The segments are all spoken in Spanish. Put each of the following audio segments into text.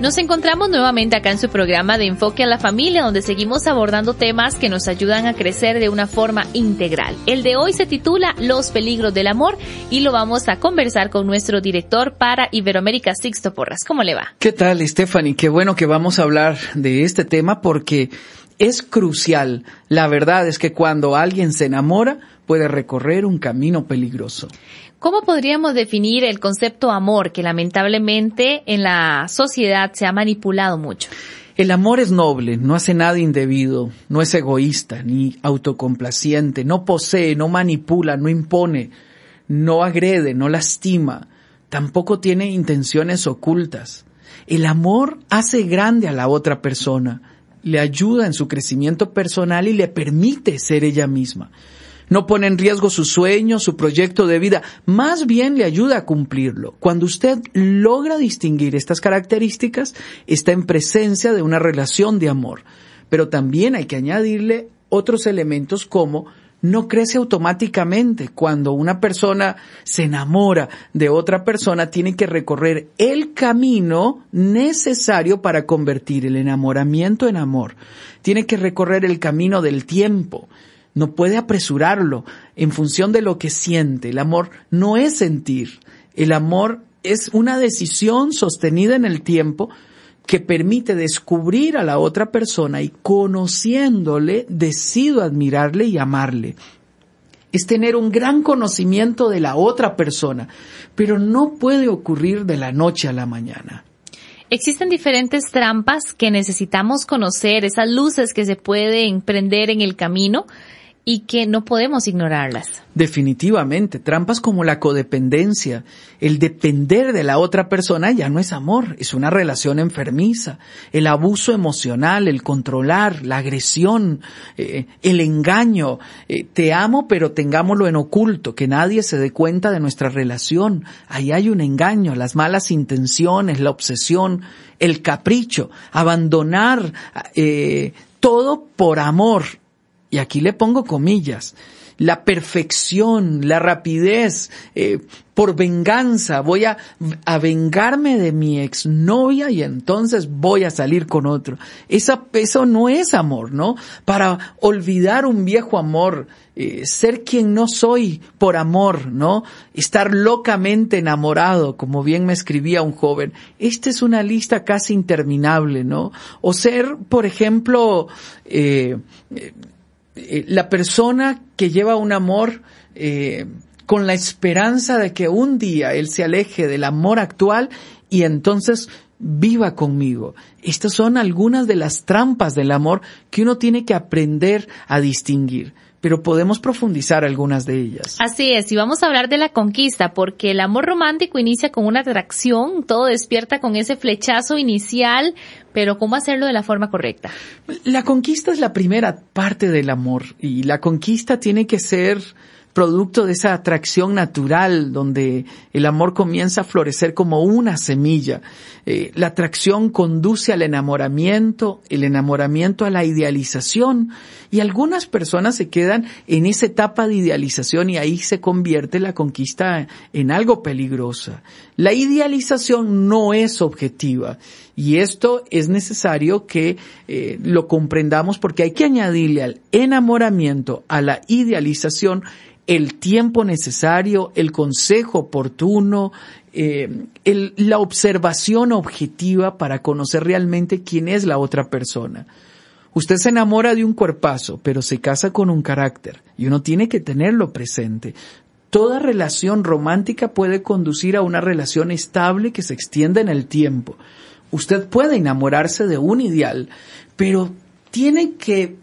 Nos encontramos nuevamente acá en su programa de Enfoque a la Familia, donde seguimos abordando temas que nos ayudan a crecer de una forma integral. El de hoy se titula Los peligros del amor y lo vamos a conversar con nuestro director para Iberoamérica, Sixto Porras. ¿Cómo le va? ¿Qué tal, Stephanie? Qué bueno que vamos a hablar de este tema porque es crucial. La verdad es que cuando alguien se enamora, puede recorrer un camino peligroso. ¿Cómo podríamos definir el concepto amor que lamentablemente en la sociedad se ha manipulado mucho? El amor es noble, no hace nada indebido, no es egoísta ni autocomplaciente, no posee, no manipula, no impone, no agrede, no lastima, tampoco tiene intenciones ocultas. El amor hace grande a la otra persona, le ayuda en su crecimiento personal y le permite ser ella misma no pone en riesgo su sueño, su proyecto de vida, más bien le ayuda a cumplirlo. Cuando usted logra distinguir estas características, está en presencia de una relación de amor. Pero también hay que añadirle otros elementos como no crece automáticamente. Cuando una persona se enamora de otra persona, tiene que recorrer el camino necesario para convertir el enamoramiento en amor. Tiene que recorrer el camino del tiempo no puede apresurarlo en función de lo que siente. El amor no es sentir, el amor es una decisión sostenida en el tiempo que permite descubrir a la otra persona y conociéndole decido admirarle y amarle. Es tener un gran conocimiento de la otra persona, pero no puede ocurrir de la noche a la mañana. Existen diferentes trampas que necesitamos conocer, esas luces que se pueden prender en el camino y que no podemos ignorarlas. Definitivamente, trampas como la codependencia, el depender de la otra persona ya no es amor, es una relación enfermiza, el abuso emocional, el controlar, la agresión, eh, el engaño, eh, te amo pero tengámoslo en oculto, que nadie se dé cuenta de nuestra relación, ahí hay un engaño, las malas intenciones, la obsesión, el capricho, abandonar eh, todo por amor, y aquí le pongo comillas, la perfección, la rapidez, eh, por venganza, voy a, a, vengarme de mi exnovia y entonces voy a salir con otro. Esa, eso no es amor, ¿no? Para olvidar un viejo amor, eh, ser quien no soy por amor, ¿no? Estar locamente enamorado, como bien me escribía un joven. Esta es una lista casi interminable, ¿no? O ser, por ejemplo, eh, eh, la persona que lleva un amor eh, con la esperanza de que un día él se aleje del amor actual y entonces viva conmigo. Estas son algunas de las trampas del amor que uno tiene que aprender a distinguir pero podemos profundizar algunas de ellas. Así es, y vamos a hablar de la conquista, porque el amor romántico inicia con una atracción, todo despierta con ese flechazo inicial, pero ¿cómo hacerlo de la forma correcta? La conquista es la primera parte del amor, y la conquista tiene que ser producto de esa atracción natural donde el amor comienza a florecer como una semilla. Eh, la atracción conduce al enamoramiento, el enamoramiento a la idealización y algunas personas se quedan en esa etapa de idealización y ahí se convierte la conquista en algo peligrosa. La idealización no es objetiva y esto es necesario que eh, lo comprendamos porque hay que añadirle al enamoramiento, a la idealización, el tiempo necesario, el consejo oportuno, eh, la observación objetiva para conocer realmente quién es la otra persona. Usted se enamora de un cuerpazo, pero se casa con un carácter y uno tiene que tenerlo presente. Toda relación romántica puede conducir a una relación estable que se extienda en el tiempo. Usted puede enamorarse de un ideal, pero tiene que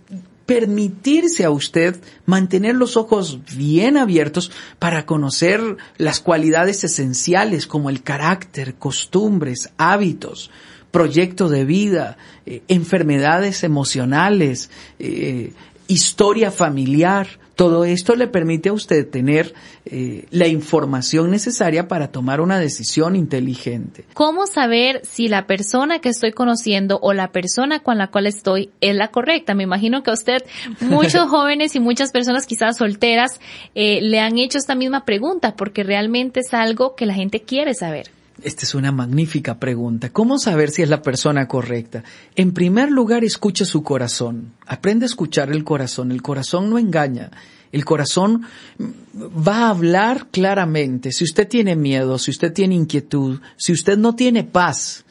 permitirse a usted mantener los ojos bien abiertos para conocer las cualidades esenciales como el carácter, costumbres, hábitos, proyecto de vida, eh, enfermedades emocionales, eh, historia familiar, todo esto le permite a usted tener eh, la información necesaria para tomar una decisión inteligente. ¿Cómo saber si la persona que estoy conociendo o la persona con la cual estoy es la correcta? Me imagino que a usted, muchos jóvenes y muchas personas quizás solteras, eh, le han hecho esta misma pregunta porque realmente es algo que la gente quiere saber. Esta es una magnífica pregunta. ¿Cómo saber si es la persona correcta? En primer lugar, escucha su corazón. Aprende a escuchar el corazón. El corazón no engaña. El corazón va a hablar claramente. Si usted tiene miedo, si usted tiene inquietud, si usted no tiene paz,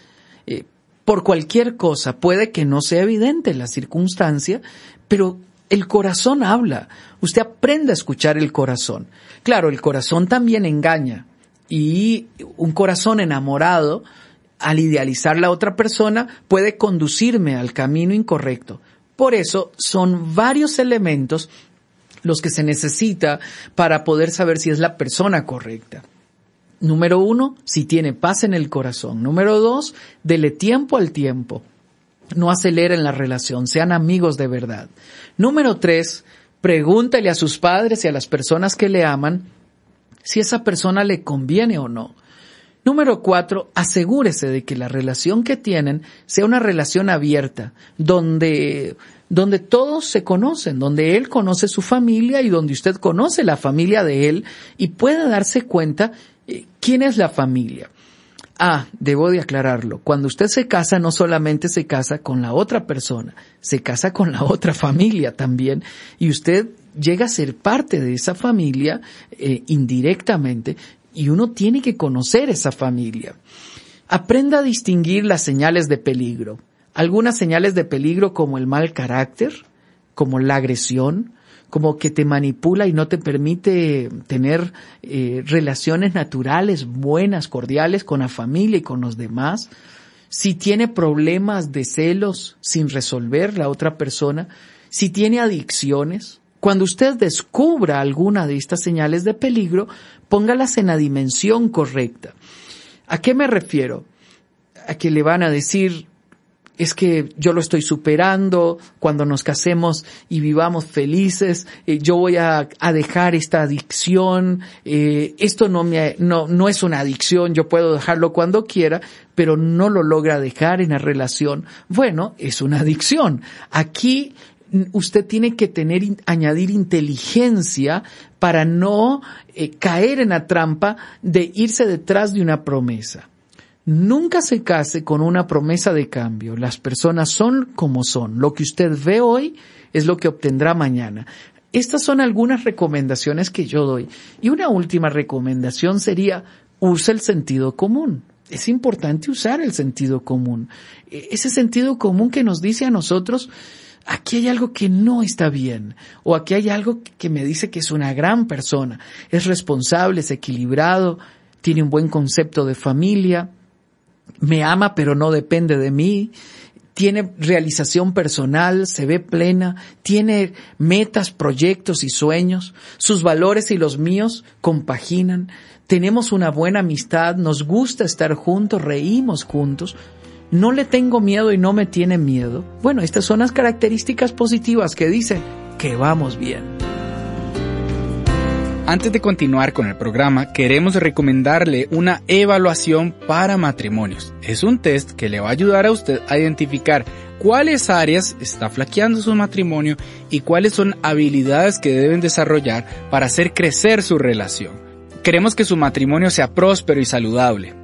eh, por cualquier cosa, puede que no sea evidente la circunstancia, pero el corazón habla. Usted aprende a escuchar el corazón. Claro, el corazón también engaña y un corazón enamorado, al idealizar la otra persona, puede conducirme al camino incorrecto. Por eso son varios elementos los que se necesita para poder saber si es la persona correcta. Número uno, si tiene paz en el corazón. Número dos, dele tiempo al tiempo. No aceleren la relación, sean amigos de verdad. Número tres, pregúntale a sus padres y a las personas que le aman si esa persona le conviene o no. Número cuatro, asegúrese de que la relación que tienen sea una relación abierta, donde, donde todos se conocen, donde él conoce su familia y donde usted conoce la familia de él y pueda darse cuenta eh, quién es la familia. Ah, debo de aclararlo. Cuando usted se casa, no solamente se casa con la otra persona, se casa con la otra familia también. Y usted llega a ser parte de esa familia eh, indirectamente y uno tiene que conocer esa familia. Aprenda a distinguir las señales de peligro. Algunas señales de peligro como el mal carácter, como la agresión, como que te manipula y no te permite tener eh, relaciones naturales, buenas, cordiales con la familia y con los demás. Si tiene problemas de celos sin resolver la otra persona, si tiene adicciones, cuando usted descubra alguna de estas señales de peligro, póngalas en la dimensión correcta. ¿A qué me refiero? A que le van a decir, es que yo lo estoy superando, cuando nos casemos y vivamos felices, eh, yo voy a, dejar esta adicción, eh, esto no, me, no, no es una adicción, yo puedo dejarlo cuando quiera, pero no lo logra dejar en la relación. Bueno, es una adicción. Aquí usted tiene que tener, añadir inteligencia para no eh, caer en la trampa de irse detrás de una promesa. Nunca se case con una promesa de cambio. Las personas son como son. Lo que usted ve hoy es lo que obtendrá mañana. Estas son algunas recomendaciones que yo doy. Y una última recomendación sería, use el sentido común. Es importante usar el sentido común. E, ese sentido común que nos dice a nosotros, aquí hay algo que no está bien, o aquí hay algo que me dice que es una gran persona, es responsable, es equilibrado, tiene un buen concepto de familia, me ama pero no depende de mí, tiene realización personal, se ve plena, tiene metas, proyectos y sueños, sus valores y los míos compaginan, tenemos una buena amistad, nos gusta estar juntos, reímos juntos, no le tengo miedo y no me tiene miedo. Bueno, estas son las características positivas que dicen que vamos bien. Antes de continuar con el programa, queremos recomendarle una evaluación para matrimonios. Es un test que le va a ayudar a usted a identificar cuáles áreas está flaqueando su matrimonio y cuáles son habilidades que deben desarrollar para hacer crecer su relación. Queremos que su matrimonio sea próspero y saludable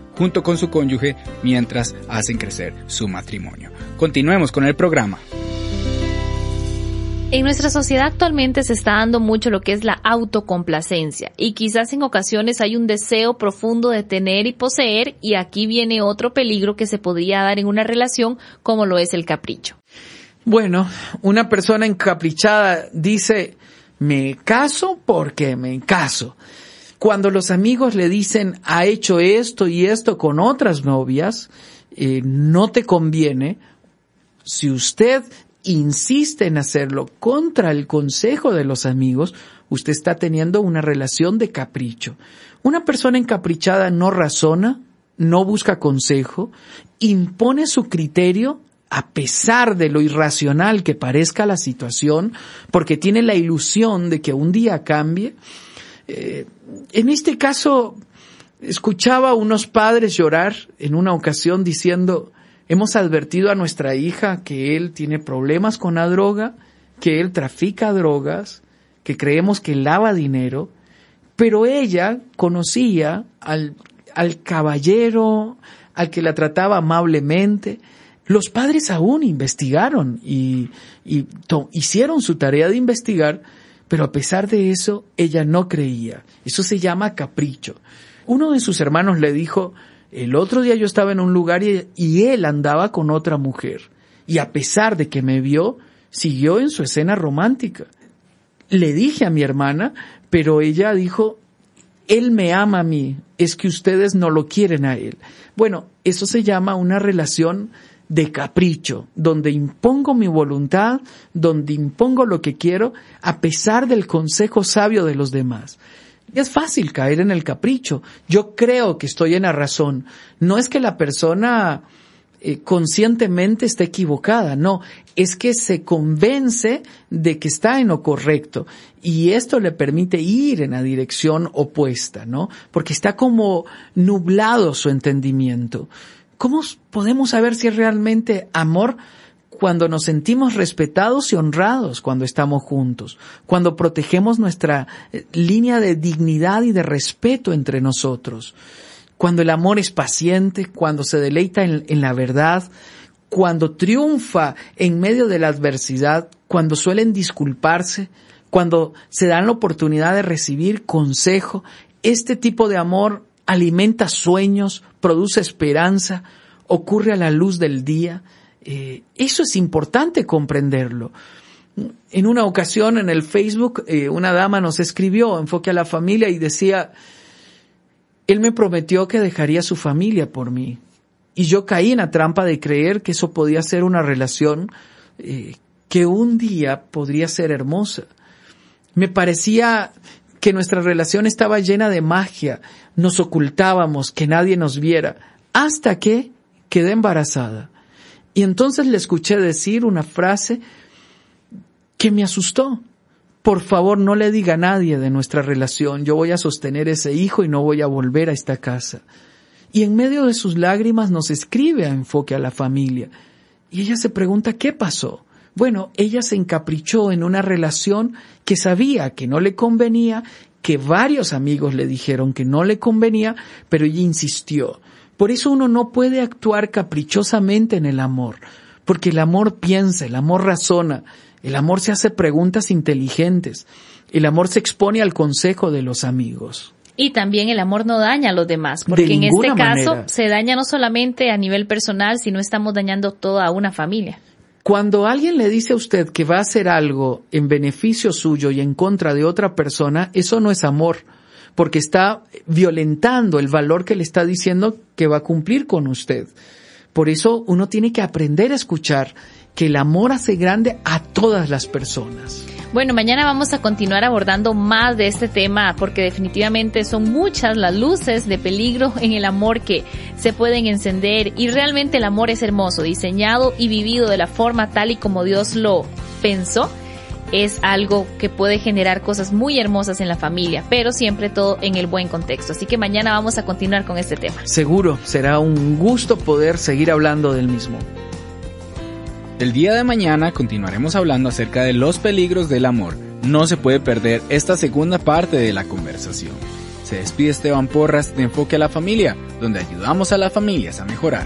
junto con su cónyuge mientras hacen crecer su matrimonio. Continuemos con el programa. En nuestra sociedad actualmente se está dando mucho lo que es la autocomplacencia y quizás en ocasiones hay un deseo profundo de tener y poseer y aquí viene otro peligro que se podría dar en una relación como lo es el capricho. Bueno, una persona encaprichada dice, me caso porque me caso. Cuando los amigos le dicen, ha hecho esto y esto con otras novias, eh, no te conviene, si usted insiste en hacerlo contra el consejo de los amigos, usted está teniendo una relación de capricho. Una persona encaprichada no razona, no busca consejo, impone su criterio a pesar de lo irracional que parezca la situación, porque tiene la ilusión de que un día cambie. Eh, en este caso, escuchaba a unos padres llorar en una ocasión diciendo, Hemos advertido a nuestra hija que él tiene problemas con la droga, que él trafica drogas, que creemos que lava dinero, pero ella conocía al, al caballero, al que la trataba amablemente. Los padres aún investigaron y, y hicieron su tarea de investigar, pero a pesar de eso, ella no creía. Eso se llama capricho. Uno de sus hermanos le dijo, el otro día yo estaba en un lugar y, él andaba con otra mujer. Y a pesar de que me vio, siguió en su escena romántica. Le dije a mi hermana, pero ella dijo, él me ama a mí, es que ustedes no lo quieren a él. Bueno, eso se llama una relación de capricho, donde impongo mi voluntad, donde impongo lo que quiero, a pesar del consejo sabio de los demás. Es fácil caer en el capricho. Yo creo que estoy en la razón. No es que la persona eh, conscientemente esté equivocada, no, es que se convence de que está en lo correcto y esto le permite ir en la dirección opuesta, ¿no? Porque está como nublado su entendimiento. ¿Cómo podemos saber si es realmente amor? cuando nos sentimos respetados y honrados cuando estamos juntos, cuando protegemos nuestra eh, línea de dignidad y de respeto entre nosotros, cuando el amor es paciente, cuando se deleita en, en la verdad, cuando triunfa en medio de la adversidad, cuando suelen disculparse, cuando se dan la oportunidad de recibir consejo, este tipo de amor alimenta sueños, produce esperanza, ocurre a la luz del día, eh, eso es importante comprenderlo. En una ocasión en el Facebook, eh, una dama nos escribió, enfoque a la familia, y decía, él me prometió que dejaría su familia por mí. Y yo caí en la trampa de creer que eso podía ser una relación eh, que un día podría ser hermosa. Me parecía que nuestra relación estaba llena de magia, nos ocultábamos, que nadie nos viera, hasta que quedé embarazada. Y entonces le escuché decir una frase que me asustó. Por favor, no le diga a nadie de nuestra relación. Yo voy a sostener ese hijo y no voy a volver a esta casa. Y en medio de sus lágrimas nos escribe a enfoque a la familia. Y ella se pregunta, ¿qué pasó? Bueno, ella se encaprichó en una relación que sabía que no le convenía, que varios amigos le dijeron que no le convenía, pero ella insistió. Por eso uno no puede actuar caprichosamente en el amor, porque el amor piensa, el amor razona, el amor se hace preguntas inteligentes, el amor se expone al consejo de los amigos. Y también el amor no daña a los demás, porque en este caso se daña no solamente a nivel personal, sino estamos dañando toda una familia. Cuando alguien le dice a usted que va a hacer algo en beneficio suyo y en contra de otra persona, eso no es amor porque está violentando el valor que le está diciendo que va a cumplir con usted. Por eso uno tiene que aprender a escuchar que el amor hace grande a todas las personas. Bueno, mañana vamos a continuar abordando más de este tema porque definitivamente son muchas las luces de peligro en el amor que se pueden encender y realmente el amor es hermoso, diseñado y vivido de la forma tal y como Dios lo pensó. Es algo que puede generar cosas muy hermosas en la familia, pero siempre todo en el buen contexto. Así que mañana vamos a continuar con este tema. Seguro, será un gusto poder seguir hablando del mismo. El día de mañana continuaremos hablando acerca de los peligros del amor. No se puede perder esta segunda parte de la conversación. Se despide Esteban Porras de Enfoque a la Familia, donde ayudamos a las familias a mejorar.